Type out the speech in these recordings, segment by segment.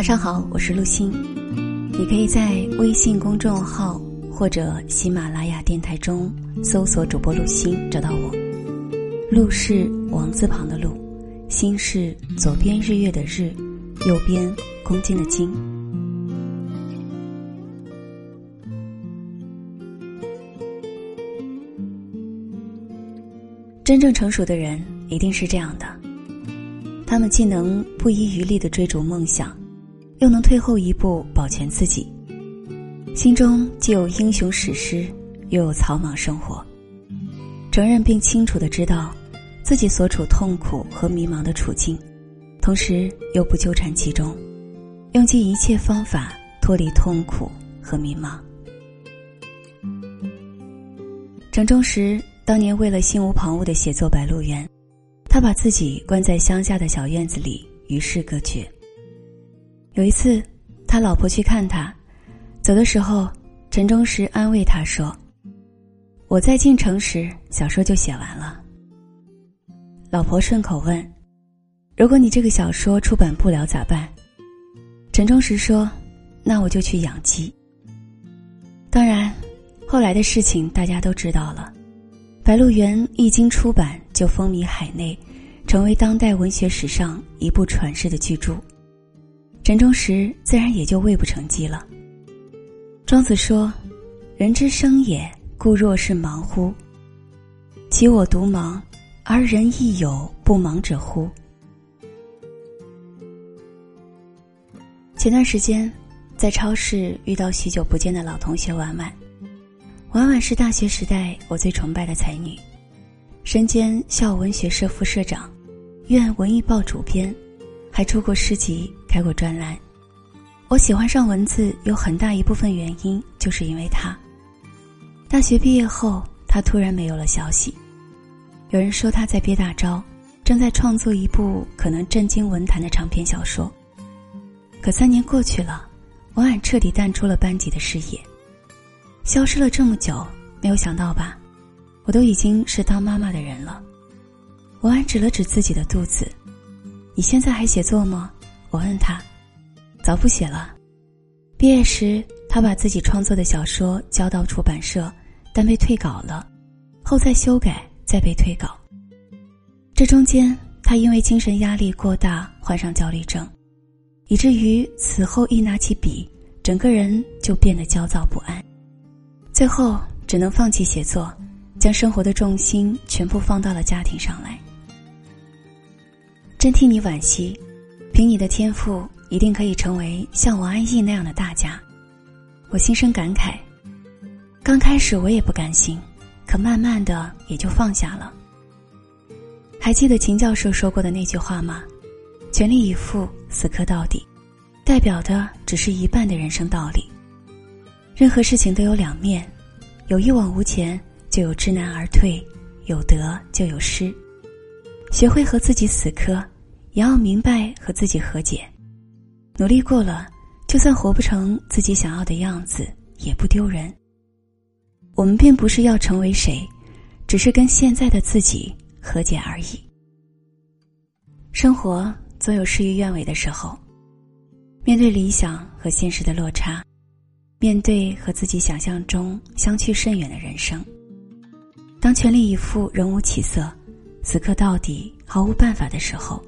晚上好，我是陆欣。你可以在微信公众号或者喜马拉雅电台中搜索主播陆欣，找到我。陆是王字旁的陆，心是左边日月的日，右边公斤的斤。真正成熟的人一定是这样的，他们既能不遗余力的追逐梦想。又能退后一步保全自己，心中既有英雄史诗，又有草莽生活。承认并清楚的知道自己所处痛苦和迷茫的处境，同时又不纠缠其中，用尽一切方法脱离痛苦和迷茫。整中时当年为了心无旁骛的写作《白鹿原》，他把自己关在乡下的小院子里与世隔绝。有一次，他老婆去看他，走的时候，陈忠实安慰他说：“我在进城时，小说就写完了。”老婆顺口问：“如果你这个小说出版不了咋办？”陈忠实说：“那我就去养鸡。”当然，后来的事情大家都知道了，《白鹿原》一经出版就风靡海内，成为当代文学史上一部传世的巨著。陈忠实自然也就未不成机了。庄子说：“人之生也，故若是盲乎？其我独盲，而人亦有不盲者乎？”前段时间，在超市遇到许久不见的老同学婉婉。婉婉是大学时代我最崇拜的才女，身兼校文学社副社长，院文艺报主编。还出过诗集，开过专栏。我喜欢上文字，有很大一部分原因就是因为他。大学毕业后，他突然没有了消息。有人说他在憋大招，正在创作一部可能震惊文坛的长篇小说。可三年过去了，王婉彻底淡出了班级的视野，消失了这么久，没有想到吧？我都已经是当妈妈的人了。王婉指了指自己的肚子。你现在还写作吗？我问他，早不写了。毕业时，他把自己创作的小说交到出版社，但被退稿了，后再修改，再被退稿。这中间，他因为精神压力过大，患上焦虑症，以至于此后一拿起笔，整个人就变得焦躁不安，最后只能放弃写作，将生活的重心全部放到了家庭上来。真替你惋惜，凭你的天赋，一定可以成为像王安忆那样的大家。我心生感慨。刚开始我也不甘心，可慢慢的也就放下了。还记得秦教授说过的那句话吗？全力以赴，死磕到底，代表的只是一半的人生道理。任何事情都有两面，有一往无前，就有知难而退；有得就有失。学会和自己死磕，也要明白和自己和解。努力过了，就算活不成自己想要的样子，也不丢人。我们并不是要成为谁，只是跟现在的自己和解而已。生活总有事与愿违的时候，面对理想和现实的落差，面对和自己想象中相去甚远的人生，当全力以赴仍无起色。此刻到底毫无办法的时候，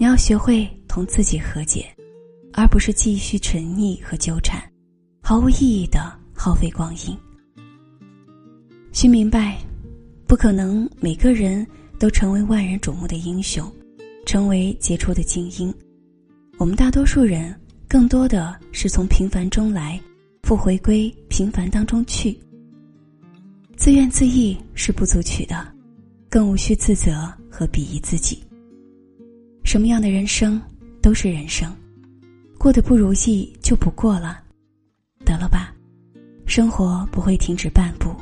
你要学会同自己和解，而不是继续沉溺和纠缠，毫无意义的耗费光阴。需明白，不可能每个人都成为万人瞩目的英雄，成为杰出的精英。我们大多数人更多的是从平凡中来，复回归平凡当中去。自怨自艾是不足取的。更无需自责和鄙夷自己。什么样的人生都是人生，过得不如意就不过了，得了吧，生活不会停止半步，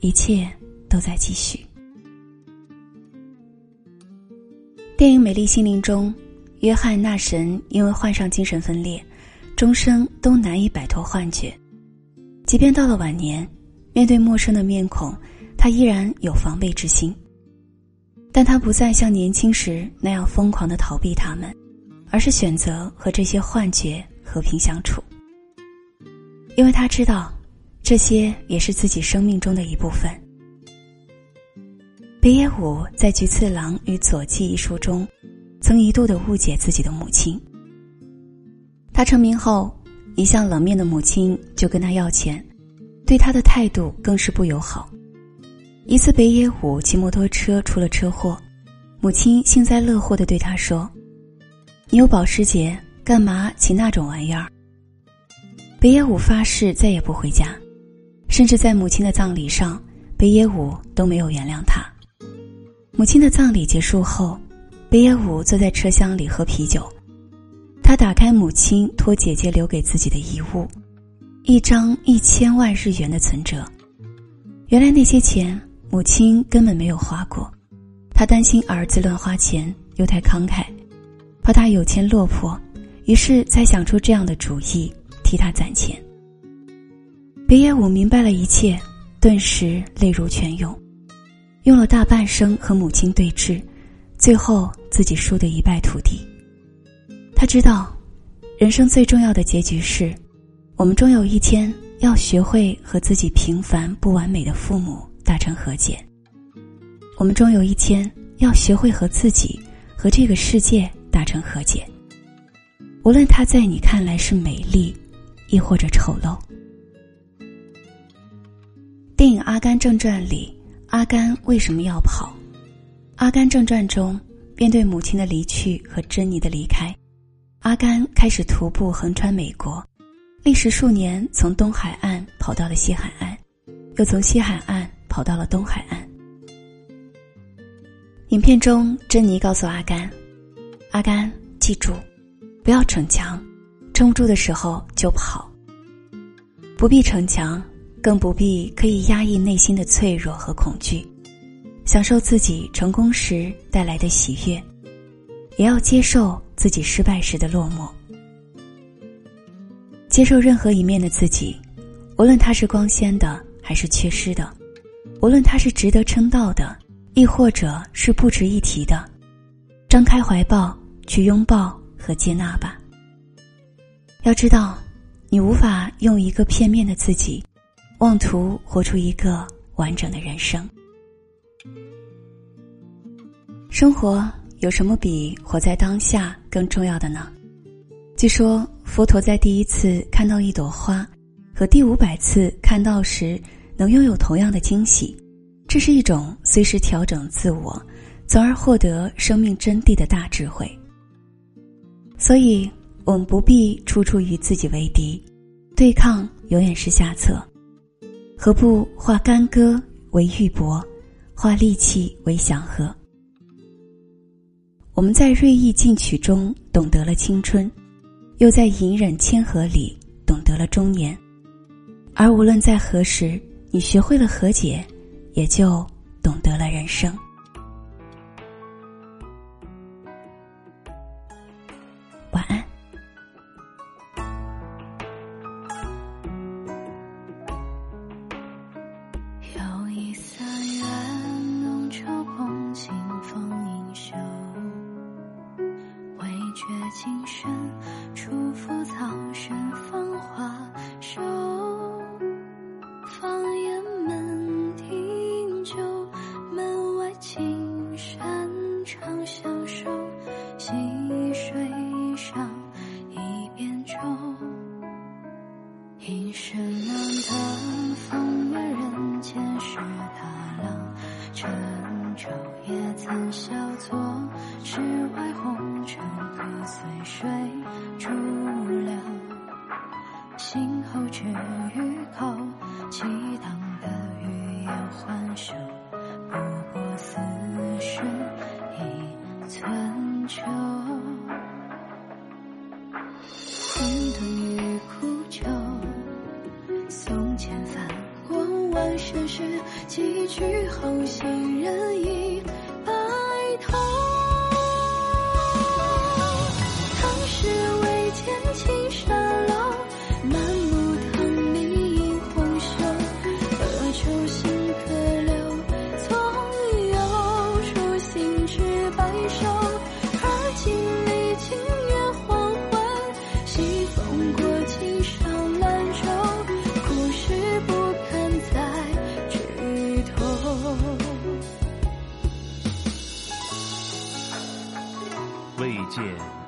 一切都在继续。电影《美丽心灵》中，约翰纳什因为患上精神分裂，终生都难以摆脱幻觉，即便到了晚年，面对陌生的面孔，他依然有防备之心。但他不再像年轻时那样疯狂的逃避他们，而是选择和这些幻觉和平相处，因为他知道，这些也是自己生命中的一部分。北野武在《菊次郎与佐纪》一书中，曾一度的误解自己的母亲。他成名后，一向冷面的母亲就跟他要钱，对他的态度更是不友好。一次，北野武骑摩托车出了车祸，母亲幸灾乐祸的对他说。你有保时捷，干嘛骑那种玩意儿？北野武发誓再也不回家，甚至在母亲的葬礼上，北野武都没有原谅他。母亲的葬礼结束后，北野武坐在车厢里喝啤酒，他打开母亲托姐姐留给自己的遗物，一张一千万日元的存折。原来那些钱母亲根本没有花过，他担心儿子乱花钱，又太慷慨。怕他有钱落魄，于是才想出这样的主意替他攒钱。北野武明白了一切，顿时泪如泉涌，用了大半生和母亲对峙，最后自己输得一败涂地。他知道，人生最重要的结局是，我们终有一天要学会和自己平凡不完美的父母达成和解。我们终有一天要学会和自己和这个世界。达成和解，无论他在你看来是美丽，亦或者丑陋。电影《阿甘正传》里，阿甘为什么要跑？《阿甘正传》中，面对母亲的离去和珍妮的离开，阿甘开始徒步横穿美国，历时数年，从东海岸跑到了西海岸，又从西海岸跑到了东海岸。影片中，珍妮告诉阿甘。阿甘，记住，不要逞强，撑不住的时候就跑。不必逞强，更不必可以压抑内心的脆弱和恐惧，享受自己成功时带来的喜悦，也要接受自己失败时的落寞。接受任何一面的自己，无论它是光鲜的还是缺失的，无论它是值得称道的，亦或者是不值一提的，张开怀抱。去拥抱和接纳吧。要知道，你无法用一个片面的自己，妄图活出一个完整的人生。生活有什么比活在当下更重要的呢？据说，佛陀在第一次看到一朵花，和第五百次看到时，能拥有同样的惊喜。这是一种随时调整自我，从而获得生命真谛的大智慧。所以，我们不必处处与自己为敌，对抗永远是下策。何不化干戈为玉帛，化戾气为祥和？我们在锐意进取中懂得了青春，又在隐忍谦和里懂得了中年。而无论在何时，你学会了和解，也就懂得了人生。晚安。有一色远浓愁，共清风盈袖。未觉今身初拂草，生芳华瘦。一生难得风月，人间事他浪，陈酒也曾笑作。世外红尘可随水逐流，醒后却与口。气荡的欲言还休，不过似是一寸秋。几句好心见青山老。